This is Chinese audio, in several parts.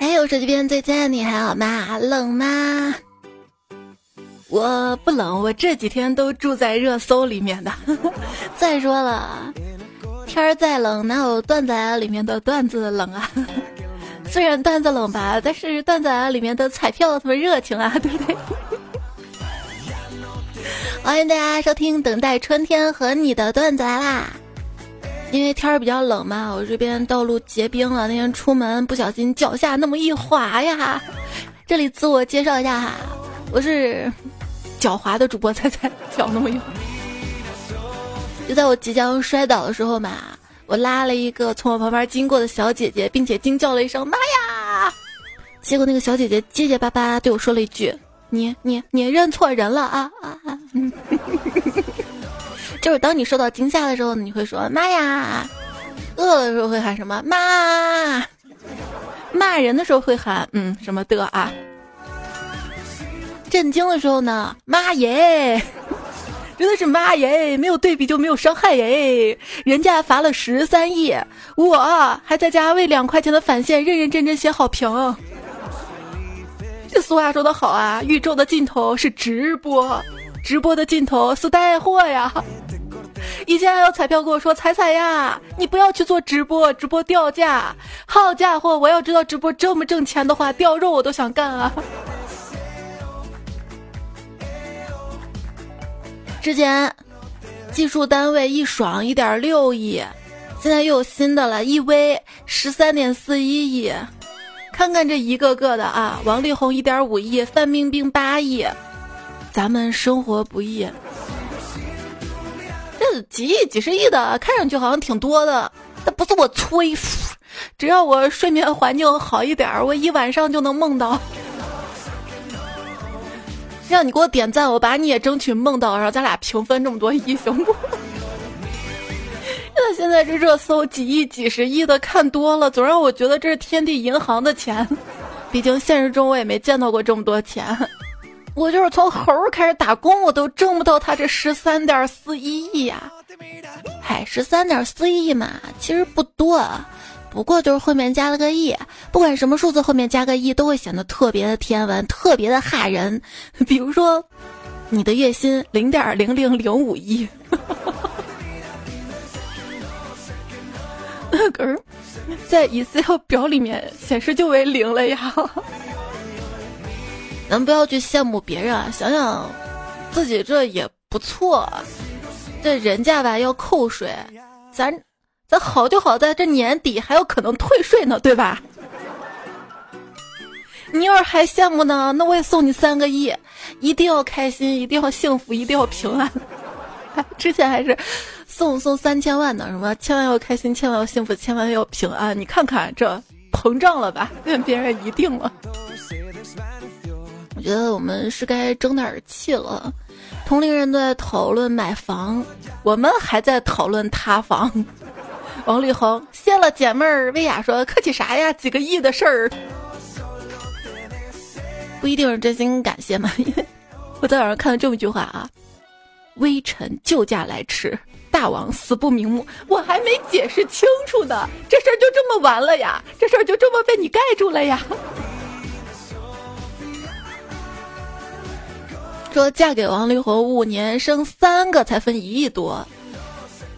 哎，我手机边最亲爱的你还好吗？冷吗？我不冷，我这几天都住在热搜里面的。再说了，天儿再冷，哪有段子里面的段子冷啊？虽然段子冷吧，但是段子里面的彩票他么热情啊，对不对？欢迎大家收听《等待春天和你的段子来啦》。因为天儿比较冷嘛，我这边道路结冰了，那天出门不小心脚下那么一滑呀。这里自我介绍一下哈，我是狡猾的主播猜猜，脚那么硬。就在我即将摔倒的时候嘛，我拉了一个从我旁边经过的小姐姐，并且惊叫了一声“妈呀”，结果那个小姐姐结结巴巴对我说了一句。你你你认错人了啊啊啊！就是当你受到惊吓的时候，你会说妈呀；饿的时候会喊什么妈；骂人的时候会喊嗯什么的啊；震惊的时候呢，妈耶！真的是妈耶！没有对比就没有伤害耶！人家罚了十三亿，我还在家为两块钱的返现认认真真写好评。这俗话说得好啊，宇宙的尽头是直播，直播的尽头是带货呀。以前还有彩票跟我说：“彩彩呀，你不要去做直播，直播掉价。”好家伙，我要知道直播这么挣钱的话，掉肉我都想干啊。之前技术单位一爽一点六亿，现在又有新的了，一微十三点四一亿。看看这一个个的啊，王力宏一点五亿，范冰冰八亿，咱们生活不易。这几亿、几十亿的，看上去好像挺多的，那不是我吹，只要我睡眠环境好一点，我一晚上就能梦到。让你给我点赞，我把你也争取梦到，然后咱俩平分这么多亿，行不？那现在这热搜几亿、几十亿的看多了，总让我觉得这是天地银行的钱。毕竟现实中我也没见到过这么多钱。我就是从猴开始打工，我都挣不到他这十三点四一亿呀。嗨，十三点四亿嘛，其实不多，不过就是后面加了个亿。不管什么数字后面加个亿，都会显得特别的天文，特别的吓人。比如说，你的月薪零点零零零五亿。可是，在 Excel 表里面显示就为零了呀。咱不要去羡慕别人啊，想想自己这也不错。这人家吧要扣税，咱咱好就好在这年底还有可能退税呢，对吧？你要是还羡慕呢，那我也送你三个亿，一定要开心，一定要幸福，一定要平安。之前还是。送送三千万呢？什么？千万要开心，千万要幸福，千万要平安。你看看这膨胀了吧？跟别人一定了。觉得我们是该争点气了。同龄人都在讨论买房，我们还在讨论塌房。王力宏谢了姐妹儿，薇娅说客气啥呀？几个亿的事儿，不一定是真心感谢嘛。因为我在网上看到这么一句话啊：微臣救驾来迟。大王死不瞑目，我还没解释清楚呢，这事儿就这么完了呀？这事儿就这么被你盖住了呀？说嫁给王力宏五年生三个才分一亿多，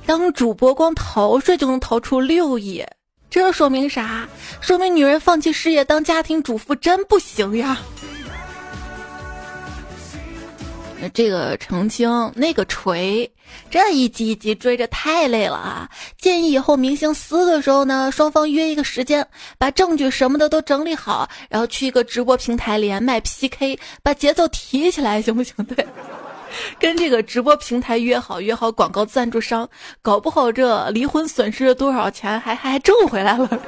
当主播光逃税就能逃出六亿，这说明啥？说明女人放弃事业当家庭主妇真不行呀。那这个澄清，那个锤，这一集一集追着太累了啊！建议以后明星撕的时候呢，双方约一个时间，把证据什么的都整理好，然后去一个直播平台连麦 PK，把节奏提起来，行不行？对，跟这个直播平台约好，约好广告赞助商，搞不好这离婚损失多少钱还还挣回来了。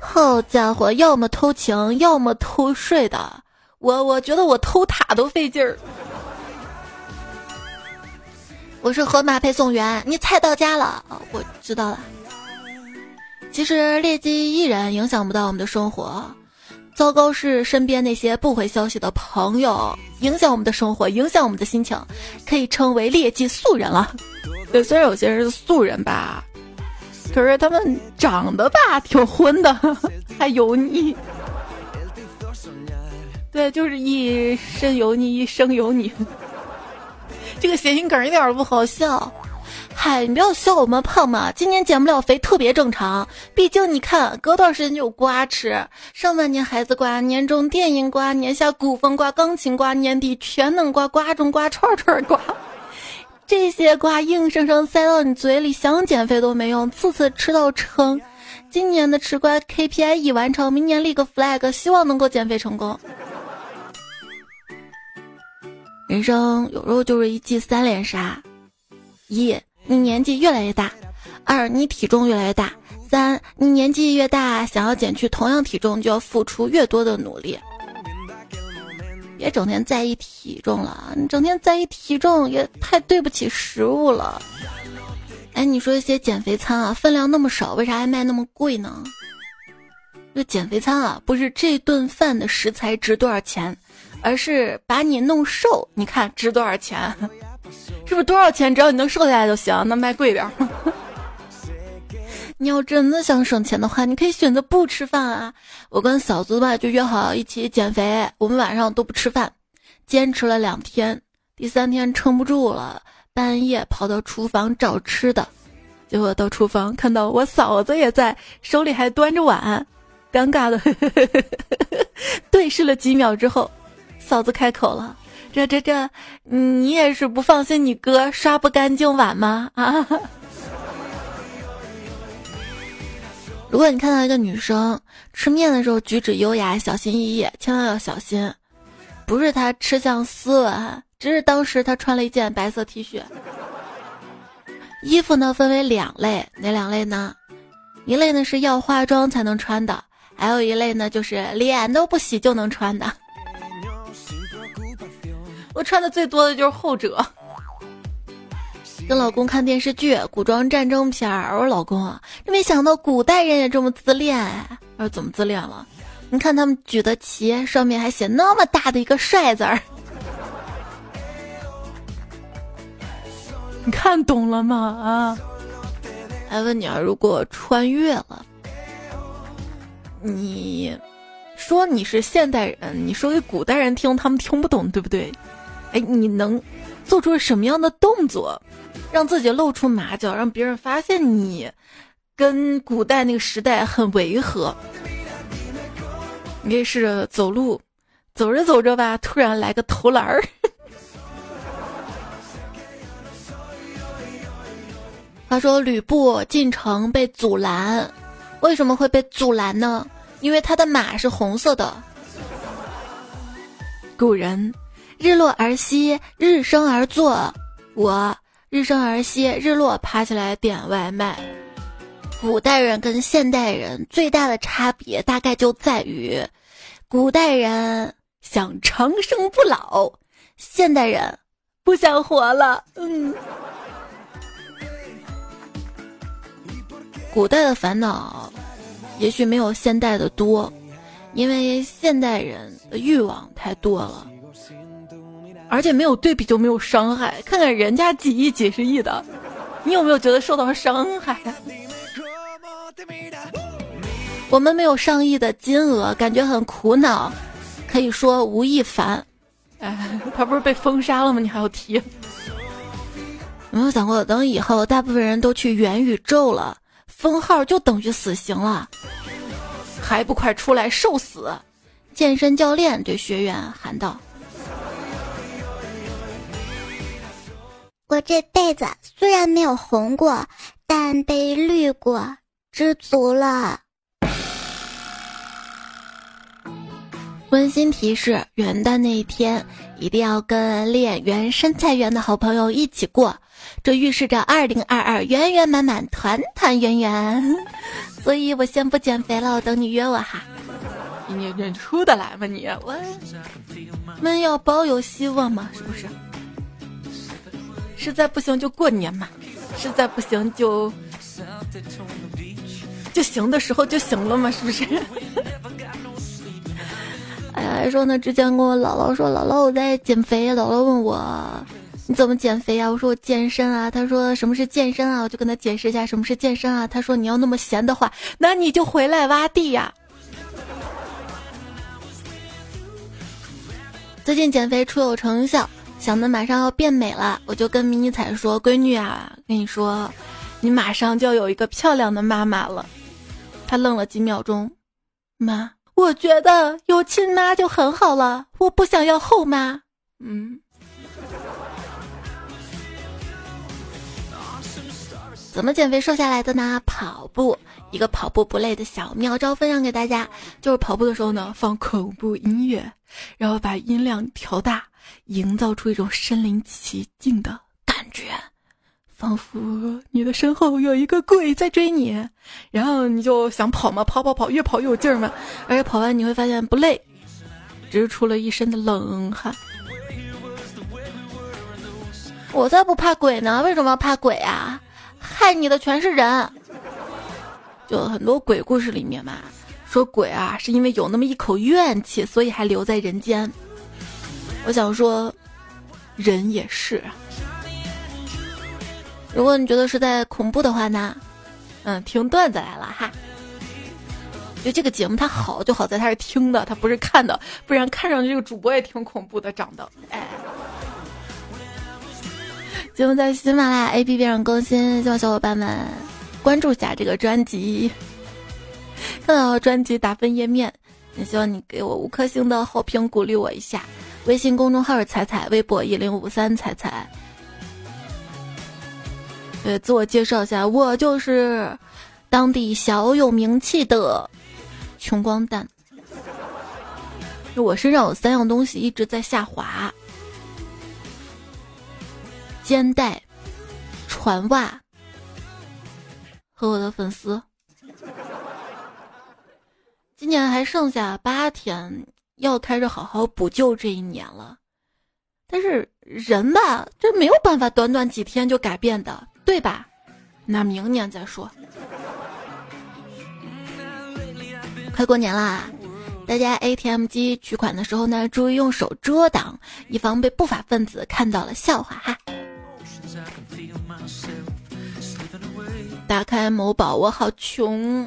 好家伙，要么偷情，要么偷税的。我我觉得我偷塔都费劲儿。我是河马配送员，你菜到家了，我知道了。其实劣迹艺人影响不到我们的生活，糟糕是身边那些不回消息的朋友影响我们的生活，影响我们的心情，可以称为劣迹素人了。对，虽然有些人是素人吧，可是他们长得吧挺混的。还油腻。对，就是一身油腻，一生油腻。这个谐音梗一点都不好笑。嗨，你不要笑我们胖嘛，今年减不了肥特别正常。毕竟你看，隔段时间就有瓜吃，上半年孩子瓜，年终电影瓜，年下古风瓜、钢琴瓜，年底全能瓜、瓜中瓜、串串瓜。这些瓜硬生生塞到你嘴里，想减肥都没用，次次吃到撑。今年的吃瓜 KPI 已完成，明年立个 flag，希望能够减肥成功。人生有时候就是一记三连杀：一，你年纪越来越大；二，你体重越来越大；三，你年纪越大，想要减去同样体重，就要付出越多的努力。别整天在意体重了，你整天在意体重也太对不起食物了。哎，你说一些减肥餐啊，分量那么少，为啥还卖那么贵呢？这减肥餐啊，不是这顿饭的食材值多少钱。而是把你弄瘦，你看值多少钱？是不是多少钱？只要你能瘦下来就行，那卖贵点。你要真的想省钱的话，你可以选择不吃饭啊。我跟嫂子吧就约好一起减肥，我们晚上都不吃饭，坚持了两天，第三天撑不住了，半夜跑到厨房找吃的，结果到厨房看到我嫂子也在，手里还端着碗，尴尬的 对视了几秒之后。嫂子开口了，这这这，你也是不放心你哥刷不干净碗吗？啊！如果你看到一个女生吃面的时候举止优雅、小心翼翼，千万要小心，不是她吃相斯文，只是当时她穿了一件白色 T 恤。衣服呢分为两类，哪两类呢？一类呢是要化妆才能穿的，还有一类呢就是脸都不洗就能穿的。我穿的最多的就是后者。跟老公看电视剧，古装战争片儿。我说老公啊，真没想到古代人也这么自恋。我说怎么自恋了？你看他们举的旗上面还写那么大的一个帅字儿。你看懂了吗？啊？还问你啊，如果穿越了，你说你是现代人，你说给古代人听，他们听不懂，对不对？哎，你能做出什么样的动作，让自己露出马脚，让别人发现你跟古代那个时代很违和？你可以试着走路，走着走着吧，突然来个投篮儿。他说吕布进城被阻拦，为什么会被阻拦呢？因为他的马是红色的。古人。日落而息，日升而作。我日升而息，日落爬起来点外卖。古代人跟现代人最大的差别大概就在于，古代人想长生不老，现代人不想活了。嗯，古代的烦恼也许没有现代的多，因为现代人的欲望太多了。而且没有对比就没有伤害，看看人家几亿几十亿的，你有没有觉得受到伤害？我们没有上亿的金额，感觉很苦恼，可以说吴亦凡，哎，他不是被封杀了吗？你还要提？有没有想过，等以后大部分人都去元宇宙了，封号就等于死刑了，还不快出来受死？健身教练对学员喊道。我这辈子虽然没有红过，但被绿过，知足了。温馨提示：元旦那一天一定要跟练圆身材圆的好朋友一起过，这预示着二零二二圆圆满满、团团圆圆。所以我先不减肥了，我等你约我哈。你你出得来吗你？我们要抱有希望嘛，是不是？实在不行就过年嘛，实在不行就就行的时候就行了嘛，是不是？哎呀，说呢，之前跟我姥姥说，姥姥我在减肥，姥姥问我你怎么减肥呀？我说我健身啊。他说什么是健身啊？我就跟他解释一下什么是健身啊。他说你要那么闲的话，那你就回来挖地呀。最近减肥初有成效。想着马上要变美了，我就跟迷你彩说：“闺女啊，跟你说，你马上就要有一个漂亮的妈妈了。”她愣了几秒钟，妈，我觉得有亲妈就很好了，我不想要后妈。嗯。怎么减肥瘦下来的呢？跑步，一个跑步不累的小妙招分享给大家，就是跑步的时候呢，放恐怖音乐，然后把音量调大，营造出一种身临其境的感觉，仿佛你的身后有一个鬼在追你，然后你就想跑嘛，跑跑跑，越跑越有劲儿嘛，而且跑完你会发现不累，只是出了一身的冷汗。我才不怕鬼呢，为什么要怕鬼啊？害你的全是人，就很多鬼故事里面嘛，说鬼啊是因为有那么一口怨气，所以还留在人间。我想说，人也是。如果你觉得实在恐怖的话呢，嗯，听段子来了哈。就这个节目它好就好在它是听的，它不是看的，不然看上去这个主播也挺恐怖的，长得哎。节目在喜马拉雅 APP 上更新，希望小伙伴们关注一下这个专辑。看到专辑打分页面，也希望你给我五颗星的好评，鼓励我一下。微信公众号是彩彩，微博一零五三彩彩。对，自我介绍一下，我就是当地小有名气的穷光蛋。我身上有三样东西一直在下滑。肩带、船袜和我的粉丝，今年还剩下八天，要开始好好补救这一年了。但是人吧，这没有办法短短几天就改变的，对吧？那明年再说。快过年啦，大家 ATM 机取款的时候呢，注意用手遮挡，以防被不法分子看到了笑话哈。打开某宝，我好穷；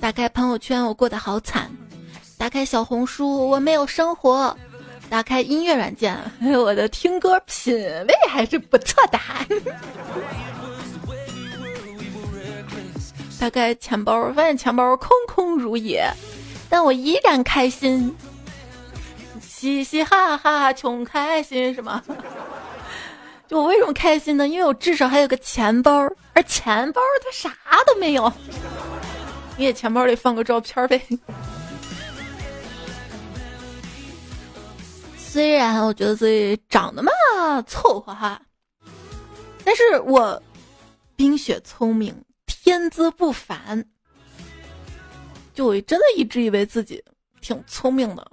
打开朋友圈，我过得好惨；打开小红书，我没有生活；打开音乐软件，我的听歌品味还是不错的。打开钱包，发现钱包空空如也，但我依然开心，嘻嘻哈哈，穷开心是吗？就我为什么开心呢？因为我至少还有个钱包，而钱包它啥都没有。你也钱包里放个照片呗。虽然我觉得自己长得嘛凑合哈，但是我冰雪聪明，天资不凡。就我真的一直以为自己挺聪明的，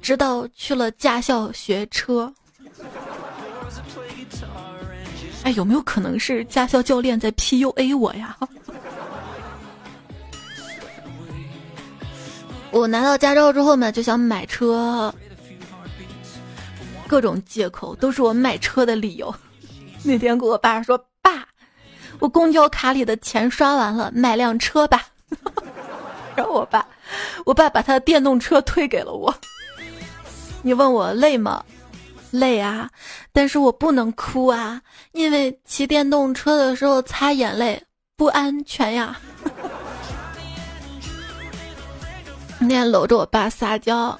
直到去了驾校学车。哎，有没有可能是驾校教练在 PUA 我呀？我拿到驾照之后呢，就想买车，各种借口都是我买车的理由。那天跟我爸说：“爸，我公交卡里的钱刷完了，买辆车吧。”然后我爸，我爸把他的电动车推给了我。你问我累吗？累啊，但是我不能哭啊，因为骑电动车的时候擦眼泪不安全呀。那天搂着我爸撒娇，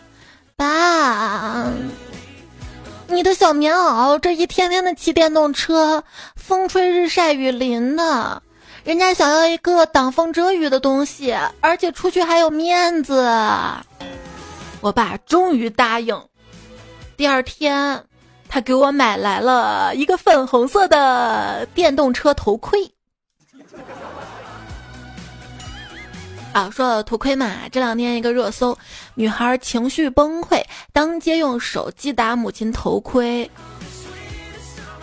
爸，你的小棉袄这一天天的骑电动车，风吹日晒雨淋的，人家想要一个挡风遮雨的东西，而且出去还有面子。我爸终于答应。第二天，他给我买来了一个粉红色的电动车头盔。啊，说到头盔嘛，这两天一个热搜，女孩情绪崩溃，当街用手击打母亲头盔。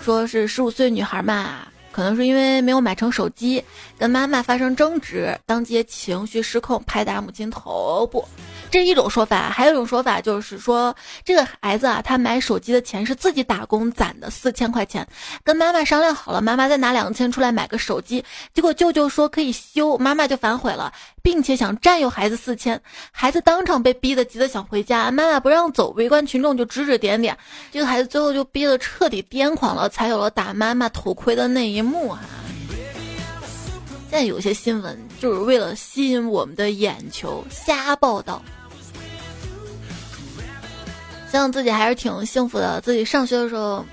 说是十五岁女孩嘛，可能是因为没有买成手机，跟妈妈发生争执，当街情绪失控，拍打母亲头部。这是一种说法，还有一种说法就是说，这个孩子啊，他买手机的钱是自己打工攒的四千块钱，跟妈妈商量好了，妈妈再拿两千出来买个手机，结果舅舅说可以修，妈妈就反悔了，并且想占有孩子四千，孩子当场被逼得急得想回家，妈妈不让走，围观群众就指指点点，这个孩子最后就逼得彻底癫狂了，才有了打妈妈头盔的那一幕哈。现在有些新闻就是为了吸引我们的眼球瞎报道。想自己还是挺幸福的。自己上学的时候，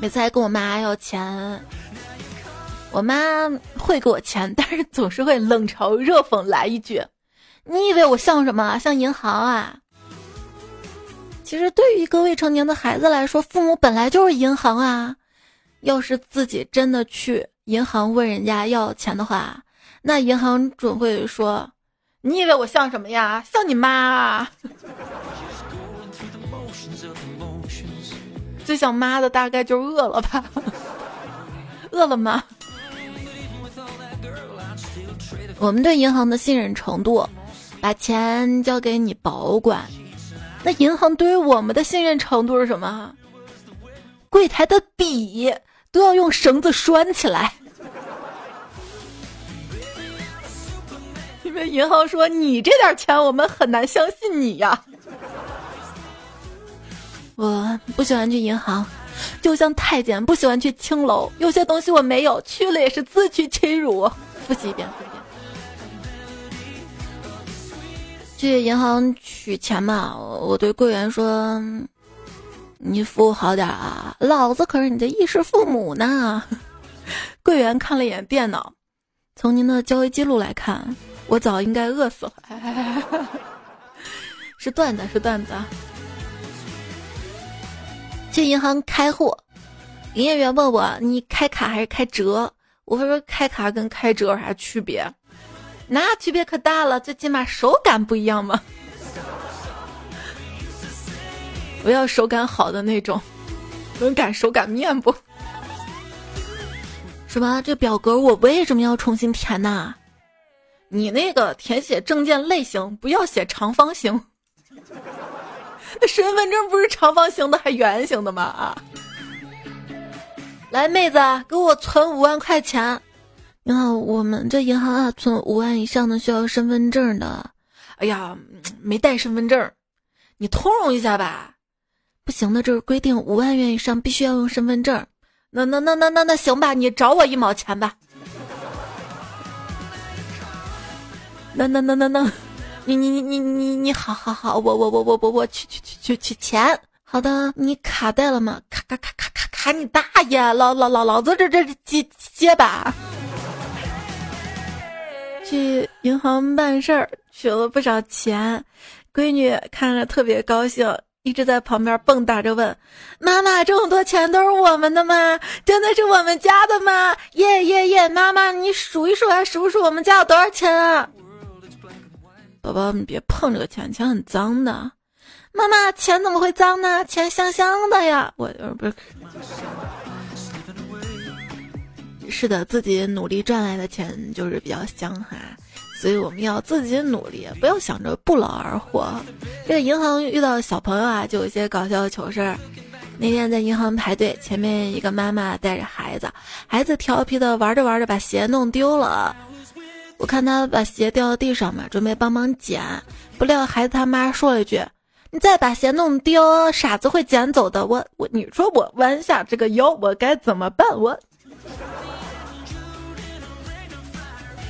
每次还跟我妈要钱，我妈会给我钱，但是总是会冷嘲热讽来一句：“你以为我像什么？像银行啊？”其实对于一个未成年的孩子来说，父母本来就是银行啊。要是自己真的去。银行问人家要钱的话，那银行准会说：“你以为我像什么呀？像你妈！”啊！” 最像妈的大概就是饿了吧？饿了吗？我们对银行的信任程度，把钱交给你保管。那银行对于我们的信任程度是什么？柜台的笔。都要用绳子拴起来，因为银行说你这点钱我们很难相信你呀。我不喜欢去银行，就像太监不喜欢去青楼。有些东西我没有，去了也是自取其辱。复习一遍，一遍。去银行取钱嘛，我对柜员说。你服务好点啊！老子可是你的衣食父母呢。柜员看了一眼电脑，从您的交易记录来看，我早应该饿死了。是段子，是段子啊。去银行开户，营业员问我你开卡还是开折？我说开卡跟开折有啥区别？那区别可大了，最起码手感不一样嘛。我要手感好的那种，能擀手擀面不？什么？这表格我为什么要重新填呢？你那个填写证件类型不要写长方形，身份证不是长方形的还圆形的吗？啊！来，妹子，给我存五万块钱。你好，我们这银行啊，存五万以上的需要身份证的。哎呀，没带身份证，你通融一下吧。不行的，这是规定，五万元以上必须要用身份证。那那那那那那行吧，你找我一毛钱吧。那那那那那，你你你你你你好好好，我我我我我我取取取取取钱。好的，你卡带了吗？卡卡卡卡卡卡，你大爷！老老老老子这这接接吧。去银行办事儿，取了不少钱，闺女看着特别高兴。一直在旁边蹦跶着问：“妈妈，这么多钱都是我们的吗？真的是我们家的吗？”耶耶耶！妈妈，你数一数啊，数数我们家有多少钱啊？宝宝，你别碰这个钱，钱很脏的。妈妈，钱怎么会脏呢？钱香香的呀！我不是，是的，自己努力赚来的钱就是比较香哈。所以我们要自己努力，不要想着不劳而获。这个银行遇到小朋友啊，就有些搞笑的糗事儿。那天在银行排队，前面一个妈妈带着孩子，孩子调皮的玩着玩着把鞋弄丢了。我看他把鞋掉到地上嘛，准备帮忙捡，不料孩子他妈说了一句：“你再把鞋弄丢，傻子会捡走的。”我我你说我弯下这个腰，我该怎么办？我。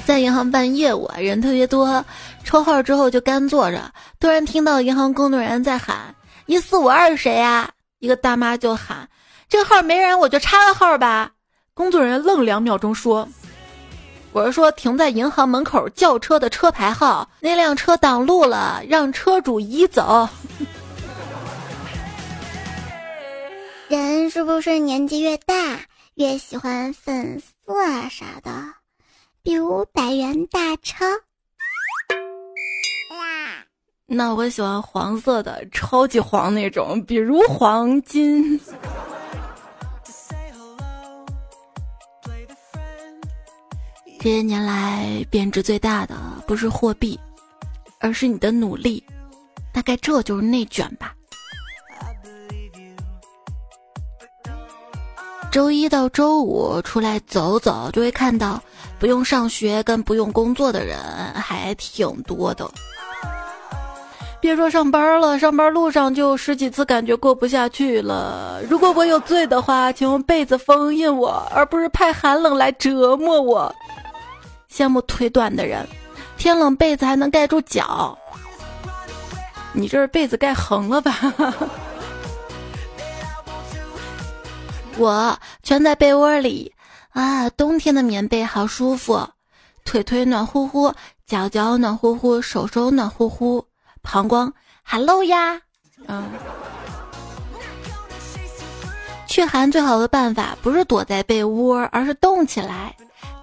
在银行办业务，人特别多，抽号之后就干坐着。突然听到银行工作人员在喊：“一四五二是谁呀？”一个大妈就喊：“这个号没人，我就插个号吧。”工作人员愣两秒钟说：“我是说停在银行门口轿车的车牌号，那辆车挡路了，让车主移走。”人是不是年纪越大越喜欢粉色啊啥的？比如百元大钞，那我喜欢黄色的，超级黄那种，比如黄金。这些年来，贬值最大的不是货币，而是你的努力。大概这就是内卷吧。周一到周五出来走走，就会看到不用上学跟不用工作的人还挺多的。别说上班了，上班路上就十几次感觉过不下去了。如果我有罪的话，请用被子封印我，而不是派寒冷来折磨我。羡慕腿短的人，天冷被子还能盖住脚。你这是被子盖横了吧？我蜷在被窝里啊，冬天的棉被好舒服，腿腿暖乎乎，脚脚暖乎乎，手手暖乎乎，膀胱，hello 呀，嗯。驱寒最好的办法不是躲在被窝，而是动起来。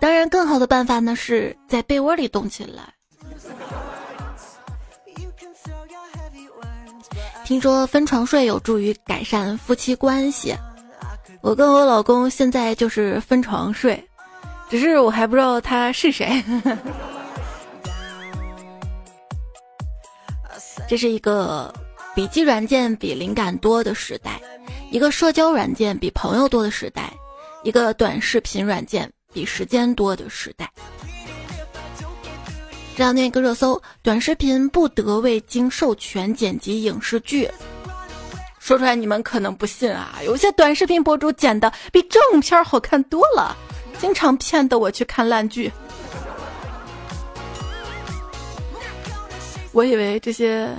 当然，更好的办法呢是在被窝里动起来。听说分床睡有助于改善夫妻关系。我跟我老公现在就是分床睡，只是我还不知道他是谁。这是一个笔记软件比灵感多的时代，一个社交软件比朋友多的时代，一个短视频软件比时间多的时代。这两天一个热搜：短视频不得未经授权剪辑影视剧。说出来你们可能不信啊，有些短视频博主剪的比正片好看多了，经常骗得我去看烂剧。我以为这些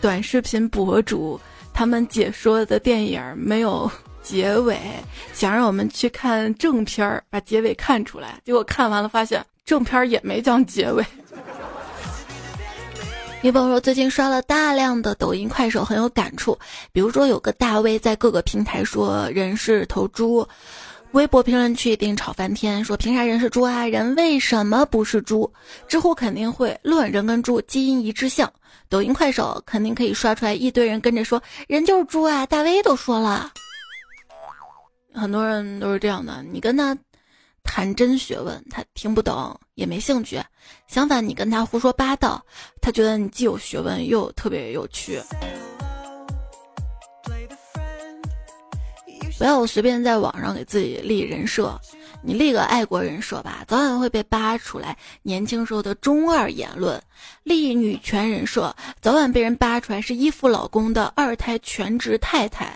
短视频博主他们解说的电影没有结尾，想让我们去看正片儿，把结尾看出来。结果看完了发现正片儿也没讲结尾。女朋友说最近刷了大量的抖音、快手，很有感触。比如说，有个大 V 在各个平台说人是头猪，微博评论区一定吵翻天，说凭啥人是猪啊？人为什么不是猪？知乎肯定会论人跟猪基因一致性，抖音、快手肯定可以刷出来一堆人跟着说人就是猪啊！大 V 都说了，很多人都是这样的，你跟他。谈真学问，他听不懂，也没兴趣。相反，你跟他胡说八道，他觉得你既有学问又特别有趣。不要随便在网上给自己立人设，你立个爱国人设吧，早晚会被扒出来年轻时候的中二言论；立女权人设，早晚被人扒出来是依附老公的二胎全职太太；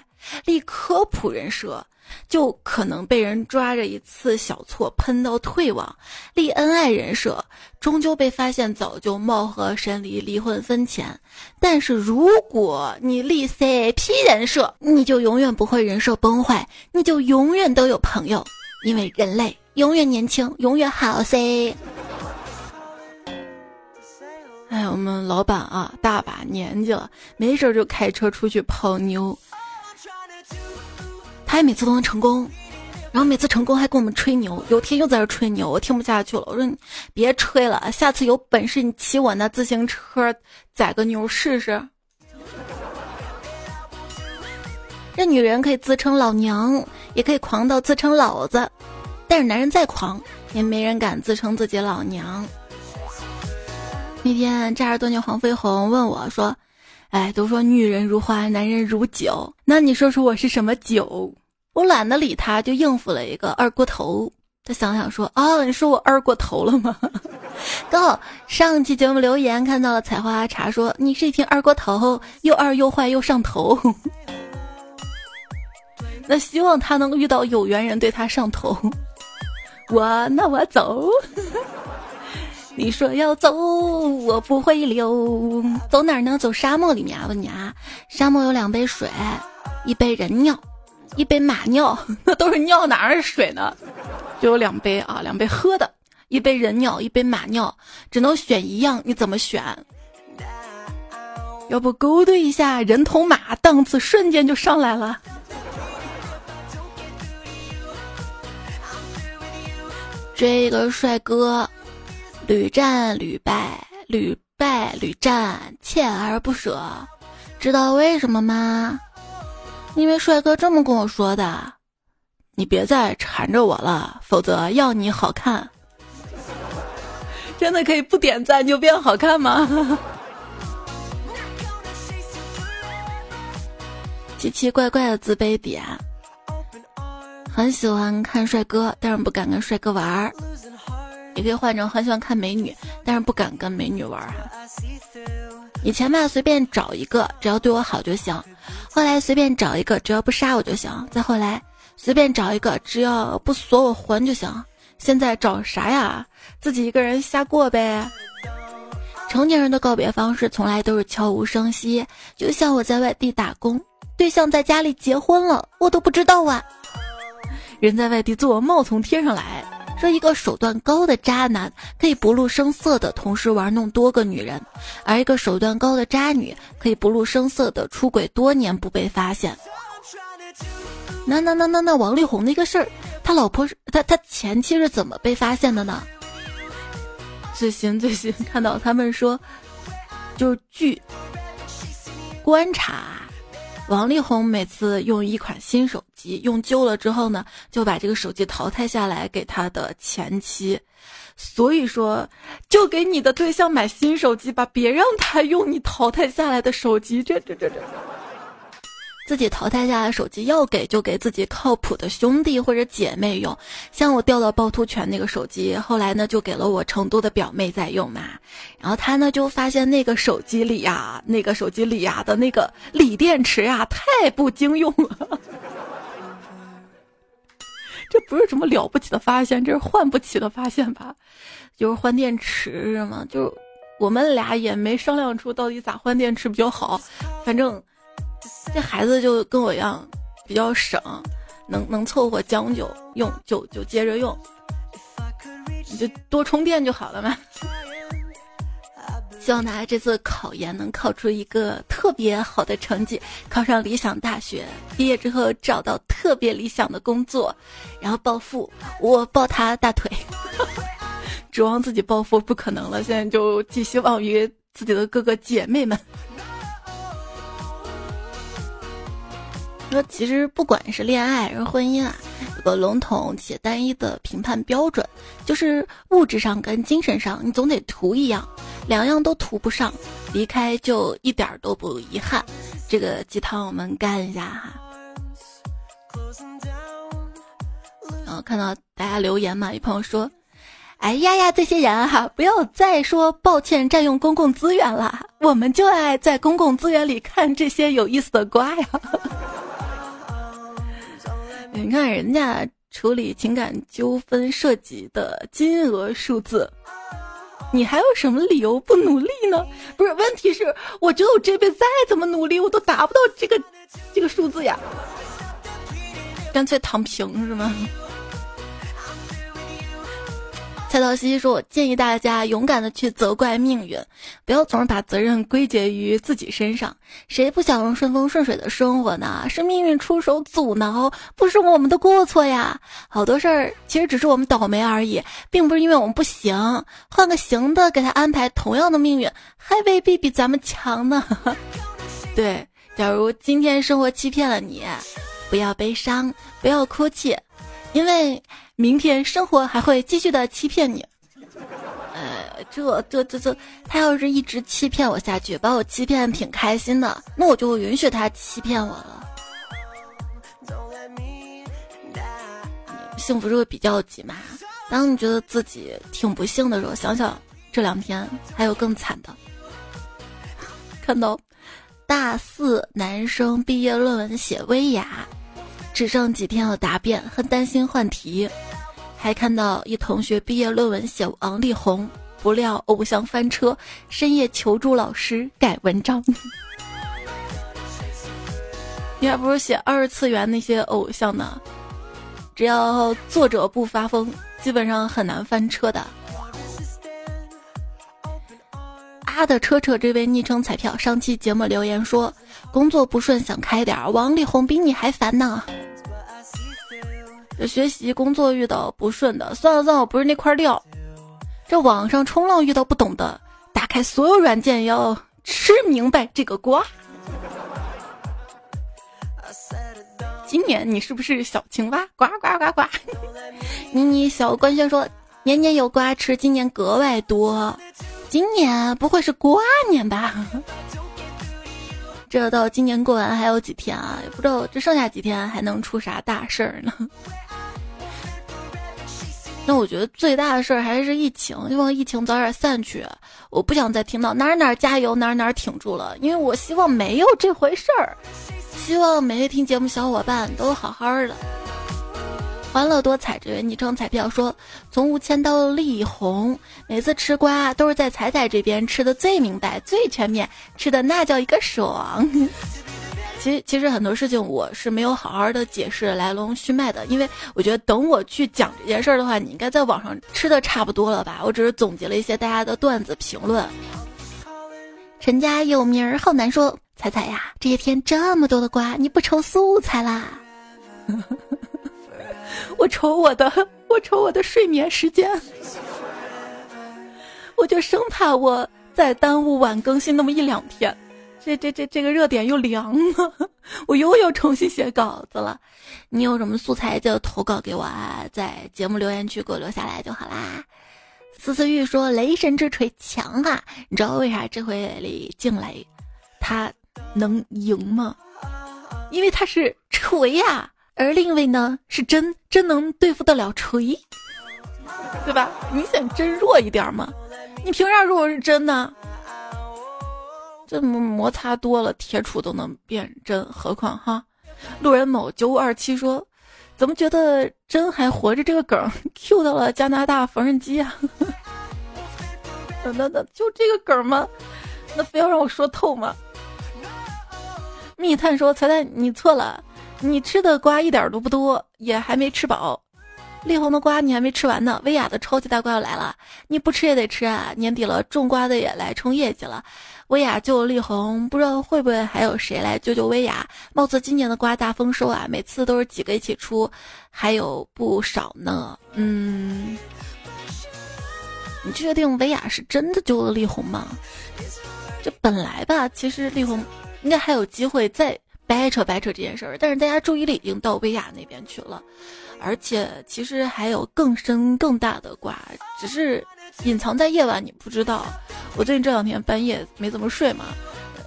立科普人设。就可能被人抓着一次小错喷到退网，立恩爱人设，终究被发现早就貌合神离，离婚分钱。但是如果你立 CP 人设，你就永远不会人设崩坏，你就永远都有朋友，因为人类永远年轻，永远好 C。哎，我们老板啊，大把年纪了，没事就开车出去泡妞。他每次都能成功，然后每次成功还跟我们吹牛。有天又在这吹牛，我听不下去了。我说你别吹了，下次有本事你骑我那自行车载个牛试试。这女人可以自称老娘，也可以狂到自称老子，但是男人再狂，也没人敢自称自己老娘。那天扎尔多年黄飞鸿问我说：“哎，都说女人如花，男人如酒，那你说说我是什么酒？”我懒得理他，就应付了一个二锅头。他想想说：“哦，你说我二过头了吗？” 刚上期节目留言看到了采花茶说：“你是一瓶二锅头，又二又坏又上头。”那希望他能遇到有缘人对他上头。我那我走。你说要走，我不会留。走哪儿呢？走沙漠里面啊！问你啊，沙漠有两杯水，一杯人尿。一杯马尿，那都是尿，哪是水呢？就有两杯啊，两杯喝的，一杯人尿，一杯马尿，只能选一样，你怎么选？要不勾兑一下人头马，档次瞬间就上来了。追一个帅哥，屡战屡败，屡败屡战，锲而不舍，知道为什么吗？因为帅哥这么跟我说的，你别再缠着我了，否则要你好看。真的可以不点赞就变好看吗？奇奇怪怪的自卑点。很喜欢看帅哥，但是不敢跟帅哥玩儿。也可以换成很喜欢看美女，但是不敢跟美女玩儿哈。以前吧，随便找一个，只要对我好就行；后来随便找一个，只要不杀我就行；再后来随便找一个，只要不锁我魂就行。现在找啥呀？自己一个人瞎过呗。成年人的告别方式从来都是悄无声息，就像我在外地打工，对象在家里结婚了，我都不知道啊。人在外地做梦从天上来，说一个手段高的渣男可以不露声色的同时玩弄多个女人，而一个手段高的渣女可以不露声色的出轨多年不被发现。那那那那那王力宏那个事儿，他老婆是他他前妻是怎么被发现的呢？最新最新看到他们说，就是据观察。王力宏每次用一款新手用旧了之后呢，就把这个手机淘汰下来给他的前妻。所以说，就给你的对象买新手机吧，别让他用你淘汰下来的手机。这这这这。自己淘汰下来的手机要给就给自己靠谱的兄弟或者姐妹用，像我掉到趵突泉那个手机，后来呢就给了我成都的表妹在用嘛，然后他呢就发现那个手机里呀，那个手机里呀的那个锂电池呀太不经用了，这不是什么了不起的发现，这是换不起的发现吧？就是换电池是吗？就我们俩也没商量出到底咋换电池比较好，反正。这孩子就跟我一样，比较省，能能凑合将就用就就接着用，你就多充电就好了嘛。希望大家这次考研能考出一个特别好的成绩，考上理想大学，毕业之后找到特别理想的工作，然后暴富。我抱他大腿，指望自己暴富不可能了，现在就寄希望于自己的哥哥姐妹们。说其实不管是恋爱还是婚姻啊，有个笼统且单一的评判标准，就是物质上跟精神上你总得图一样，两样都涂不上，离开就一点都不遗憾。这个鸡汤我们干一下哈。然后看到大家留言嘛，有朋友说：“哎呀呀，这些人哈，不要再说抱歉占用公共资源了，我们就爱在公共资源里看这些有意思的瓜呀。” 你看人家处理情感纠纷涉及的金额数字，你还有什么理由不努力呢？不是，问题是我觉得我这辈子再怎么努力，我都达不到这个这个数字呀，干脆躺平是吗？蔡道西说：“我建议大家勇敢的去责怪命运，不要总是把责任归结于自己身上。谁不想顺风顺水的生活呢？是命运出手阻挠，不是我们的过错呀。好多事儿其实只是我们倒霉而已，并不是因为我们不行。换个行的给他安排同样的命运，还未必比咱们强呢。对，假如今天生活欺骗了你，不要悲伤，不要哭泣，因为。”明天生活还会继续的欺骗你，呃，这这这这，他要是一直欺骗我下去，把我欺骗挺开心的，那我就允许他欺骗我了。幸福是个比较级嘛，当你觉得自己挺不幸的时候，想想这两天还有更惨的，看到大四男生毕业论文写薇娅，只剩几天要答辩，很担心换题。还看到一同学毕业论文写王力宏，不料偶像翻车，深夜求助老师改文章。你还不如写二次元那些偶像呢，只要作者不发疯，基本上很难翻车的。啊的车车这位昵称彩票上期节目留言说，工作不顺想开点，王力宏比你还烦呢。学习工作遇到不顺的，算了算了，我不是那块料。这网上冲浪遇到不懂的，打开所有软件要吃明白这个瓜。今年你是不是小青蛙？呱呱呱呱！妮妮小官宣说，年年有瓜吃，今年格外多。今年不会是瓜年吧？这到今年过完还有几天啊？也不知道这剩下几天还能出啥大事儿呢？那我觉得最大的事儿还是疫情，希望疫情早点散去。我不想再听到哪儿哪儿加油，哪儿哪儿挺住了，因为我希望没有这回事儿。希望每位听节目小伙伴都好好的。欢乐多彩，这位昵称彩票说，从吴谦到力宏，每次吃瓜都是在彩彩这边吃的最明白、最全面，吃的那叫一个爽。其实，其实很多事情我是没有好好的解释来龙去脉的，因为我觉得等我去讲这件事儿的话，你应该在网上吃的差不多了吧？我只是总结了一些大家的段子评论。陈家有名儿好难说，彩彩呀，这些天这么多的瓜，你不愁素材啦？我瞅我的，我瞅我的睡眠时间，我就生怕我再耽误晚更新那么一两天，这这这这个热点又凉了，我又要重新写稿子了。你有什么素材就投稿给我啊，在节目留言区给我留下来就好啦。思思玉说：“雷神之锤强啊，你知道为啥这回李静蕾他能赢吗？因为他是锤呀。”而另一位呢，是真真能对付得了锤，对吧？明显真弱一点嘛。你凭啥说我是真呢？这摩擦多了，铁杵都能变真，何况哈？路人某九五二七说，怎么觉得真还活着？这个梗 Q 到了加拿大缝纫机啊？那那那就这个梗吗？那非要让我说透吗？密探说，彩彩你错了。你吃的瓜一点都不多，也还没吃饱。力宏的瓜你还没吃完呢，薇娅的超级大瓜要来了，你不吃也得吃啊！年底了，种瓜的也来冲业绩了。薇娅救力宏，不知道会不会还有谁来救救薇娅？貌似今年的瓜大丰收啊，每次都是几个一起出，还有不少呢。嗯，你确定薇娅是真的救了力宏吗？这本来吧，其实力宏应该还有机会再。掰扯掰扯这件事儿，但是大家注意力已经到薇娅那边去了，而且其实还有更深更大的瓜，只是隐藏在夜晚你不知道。我最近这两天半夜没怎么睡嘛，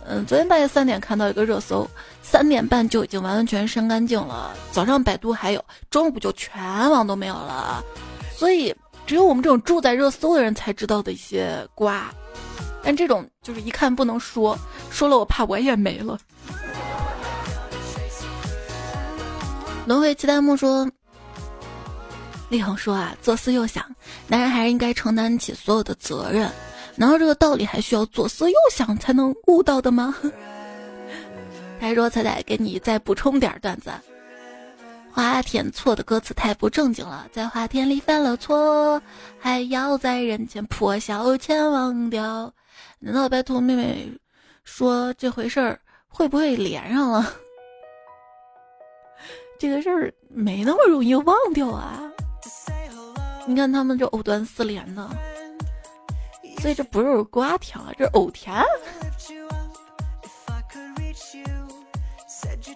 嗯，昨天半夜三点看到一个热搜，三点半就已经完完全删干净了，早上百度还有，中午就全网都没有了。所以只有我们这种住在热搜的人才知道的一些瓜，但这种就是一看不能说，说了我怕我也没了。轮回期待木说：“力宏说啊，左思右想，男人还是应该承担起所有的责任。难道这个道理还需要左思右想才能悟到的吗？” 他说：“彩彩，给你再补充点段子。花田错的歌词太不正经了，在花田里犯了错，还要在人前破晓前忘掉。难道拜托妹妹说这回事儿会不会连上了？”这个事儿没那么容易忘掉啊！你看他们这藕断丝连的，所以这不是瓜甜啊，这是藕甜。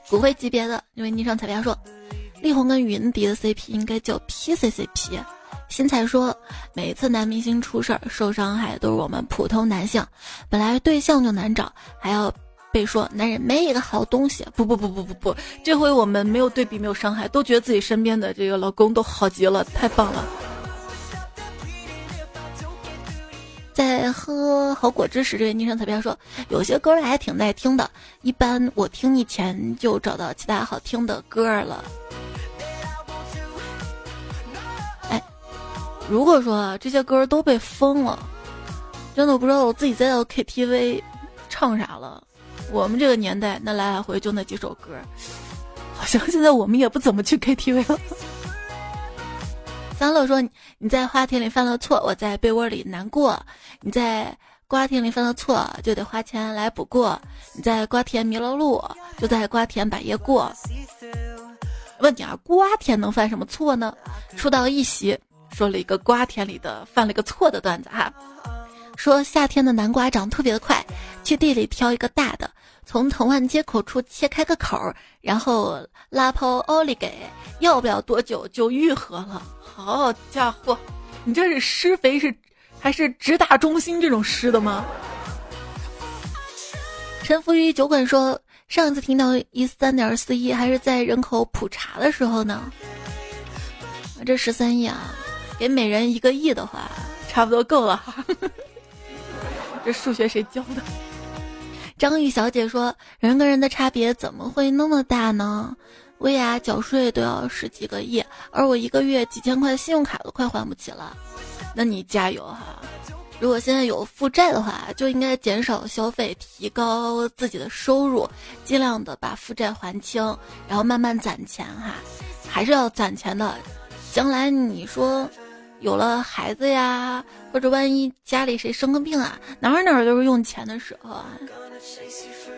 骨灰级别的，因为昵称彩票说，力宏跟云迪的 CP 应该叫 PCCP。新彩说，每次男明星出事儿受伤害都是我们普通男性，本来对象就难找，还要。被说男人没一个好东西，不不不不不不，这回我们没有对比，没有伤害，都觉得自己身边的这个老公都好极了，太棒了。在喝好果汁时，这位昵称彩票说，有些歌还挺耐听的，一般我听以前就找到其他好听的歌了。哎，如果说这些歌都被封了，真的不知道我自己在 KTV 唱啥了。我们这个年代，那来来回就那几首歌，好像现在我们也不怎么去 KTV 了。三乐说：“你在花田里犯了错，我在被窝里难过；你在瓜田里犯了错，就得花钱来补过；你在瓜田迷了路，就在瓜田把夜过。”问你啊，瓜田能犯什么错呢？出道一席说了一个瓜田里的犯了个错的段子哈，说夏天的南瓜长特别的快，去地里挑一个大的。从藤蔓接口处切开个口儿，然后拉泡奥利给，要不了多久就愈合了。好家伙，你这是施肥是还是直达中心这种施的吗？沉浮于酒馆说，上一次听到一三点四亿还是在人口普查的时候呢。这十三亿啊，给每人一个亿的话，差不多够了哈。这数学谁教的？张玉小姐说，人跟人的差别怎么会那么大呢？薇娅缴税都要十几个亿，而我一个月几千块信用卡都快还不起了。那你加油哈！如果现在有负债的话，就应该减少消费，提高自己的收入，尽量的把负债还清，然后慢慢攒钱哈，还是要攒钱的。将来你说有了孩子呀，或者万一家里谁生个病啊，哪儿哪儿都是用钱的时候啊。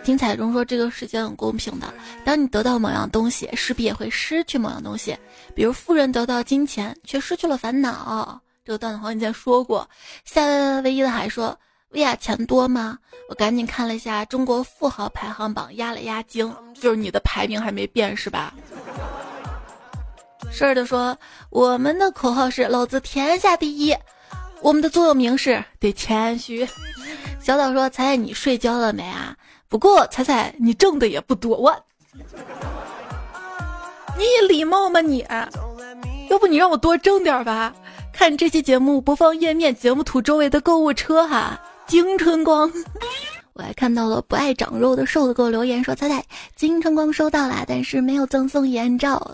听彩中说，这个世界很公平的，当你得到某样东西，势必也会失去某样东西。比如富人得到金钱，却失去了烦恼。这个段子好像以前说过。夏唯一的还说：“薇娅钱多吗？”我赶紧看了一下中国富豪排行榜，压了压惊，就是你的排名还没变是吧？事儿的说：“我们的口号是老子天下第一，我们的座右铭是得谦虚。”小岛说：“彩彩你睡觉了没啊？不过彩彩你挣的也不多，我，你礼貌吗你？要不你让我多挣点吧？”看这期节目播放页面节目图周围的购物车哈，金春光，我还看到了不爱长肉的瘦子给我留言说：“彩彩，金春光收到了，但是没有赠送眼罩。”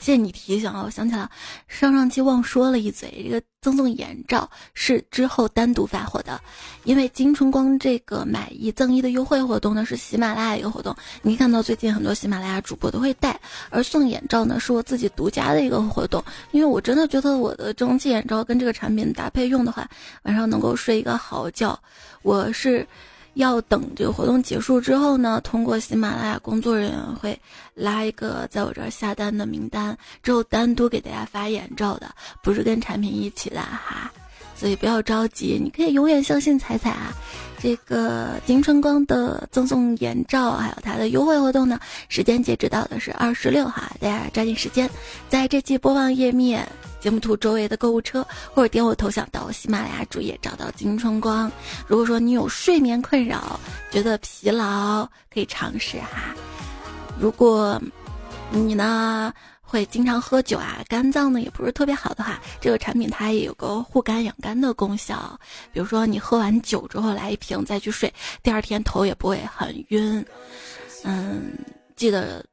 谢谢你提醒啊！我想起来，上上期忘说了一嘴，这个赠送眼罩是之后单独发货的，因为金春光这个买一赠一的优惠活动呢是喜马拉雅一个活动，你看到最近很多喜马拉雅主播都会带，而送眼罩呢是我自己独家的一个活动，因为我真的觉得我的蒸汽眼罩跟这个产品搭配用的话，晚上能够睡一个好觉，我是。要等这个活动结束之后呢，通过喜马拉雅工作人员会拉一个在我这儿下单的名单，之后单独给大家发眼罩的，不是跟产品一起的哈，所以不要着急，你可以永远相信彩彩啊。这个金春光的赠送眼罩还有它的优惠活动呢，时间截止到的是二十六哈，大家抓紧时间，在这期播放页面。节目图周围的购物车，或者点我头像到喜马拉雅主页找到金春光。如果说你有睡眠困扰，觉得疲劳，可以尝试哈。如果你呢会经常喝酒啊，肝脏呢也不是特别好的话，这个产品它也有个护肝养肝的功效。比如说你喝完酒之后来一瓶再去睡，第二天头也不会很晕。嗯，记得。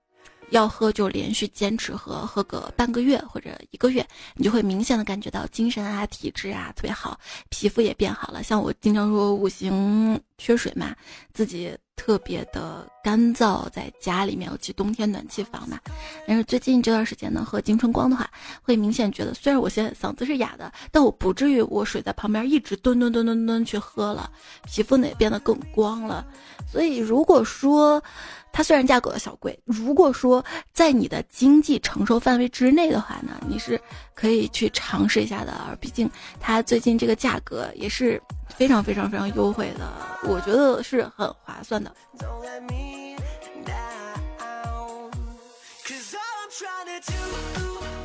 要喝就连续坚持喝，喝个半个月或者一个月，你就会明显的感觉到精神啊、体质啊特别好，皮肤也变好了。像我经常说五行缺水嘛，自己特别的干燥，在家里面尤其冬天暖气房嘛。但是最近这段时间呢，喝金春光的话，会明显觉得，虽然我现在嗓子是哑的，但我不至于我水在旁边一直蹲蹲蹲蹲蹲去喝了，皮肤呢也变得更光了。所以如果说，它虽然价格小贵，如果说在你的经济承受范围之内的话呢，你是可以去尝试一下的。而毕竟它最近这个价格也是非常非常非常优惠的，我觉得是很划算的。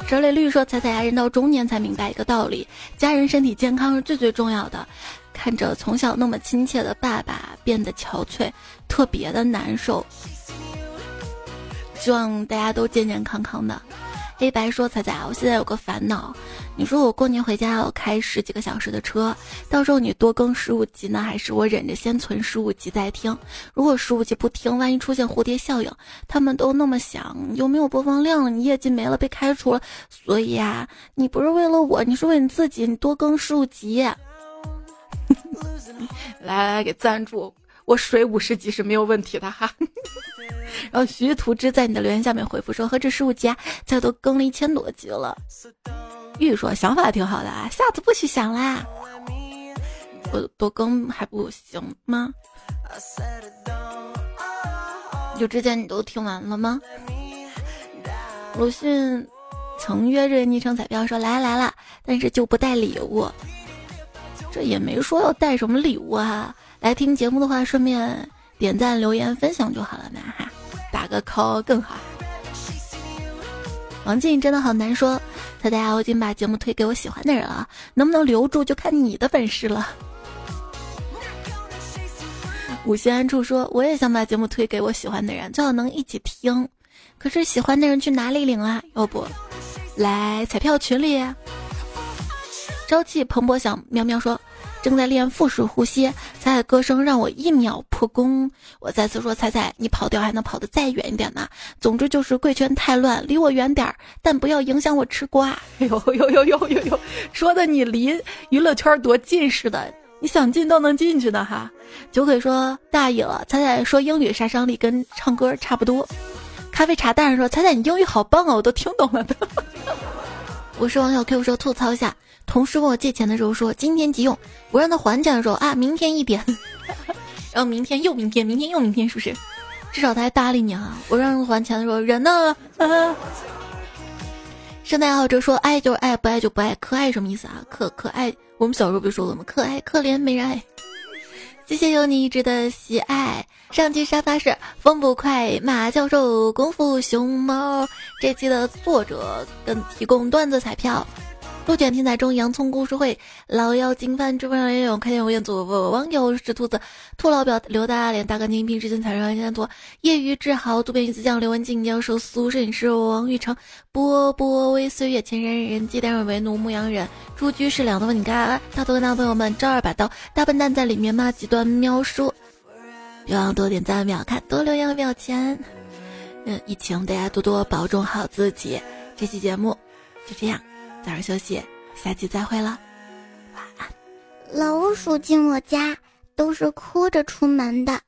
哲磊绿说：“彩彩呀，人到中年才明白一个道理，家人身体健康是最最重要的。看着从小那么亲切的爸爸变得憔悴，特别的难受。”希望大家都健健康康的。黑白说：“彩彩，我现在有个烦恼，你说我过年回家要开十几个小时的车，到时候你多更十五集呢，还是我忍着先存十五集再听？如果十五集不听，万一出现蝴蝶效应，他们都那么想，有没有播放量？你业绩没了，被开除了。所以啊，你不是为了我，你是为你自己，你多更十五集。来来来，给赞助。”我水五十级是没有问题的哈，然后徐图之在你的留言下面回复说：“何止十五级啊，在都更了一千多集了。”玉说：“想法挺好的啊，下次不许想啦。”我多更还不行吗？就之前你都听完了吗？鲁迅曾约着昵称彩票说：“来来了，但是就不带礼物。”这也没说要带什么礼物啊。来听节目的话，顺便点赞、留言、分享就好了呢哈，打个 call 更好。王静真的好难说，大家我已经把节目推给我喜欢的人了，能不能留住就看你的本事了。五心安处说：“我也想把节目推给我喜欢的人，最好能一起听。可是喜欢的人去哪里领啊？要不来彩票群里？”朝气蓬勃想喵喵说：“正在练腹式呼吸，彩彩歌声让我一秒破功。”我再次说：“彩彩，你跑调还能跑得再远一点呢。”总之就是贵圈太乱，离我远点儿，但不要影响我吃瓜。哎呦呦呦呦呦呦，说的你离娱乐圈多近似的。你想进都能进去的哈，酒鬼说大意了。彩彩说英语杀伤力跟唱歌差不多。咖啡茶大人说彩彩你英语好棒啊，我都听懂了的。我是王小 Q 说吐槽一下，同事问我借钱的时候说今天急用，我让他还钱的时候啊明天一点，然后明天又明天，明天又明天，是不是？至少他还搭理你啊。我让他还钱的时候人呢？圣诞爱好者说爱就是爱，不爱就不爱，可爱什么意思啊？可可爱。我们小时候不就说了吗？可爱可怜没人爱。谢谢有你一直的喜爱。上期沙发是风不快马教授功夫熊猫。这期的作者跟提供段子彩票。鹿卷天才中洋葱故事会，老妖精饭吃饭游泳开店无彦祖网友是兔子，兔老表刘大脸大干净平时间彩上现在业余志豪渡边鱼子酱刘文静教授苏摄影师王玉成波波微岁月前人人鸡蛋为奴牧羊人朱居士两的问你该大头跟大朋友们招二把刀大笨蛋在里面吗？极端喵叔，别忘多点赞秒看多留言秒钱。嗯，疫情大家多多保重好自己。这期节目就这样。早点休息，下期再会了，晚安。老鼠进我家都是哭着出门的。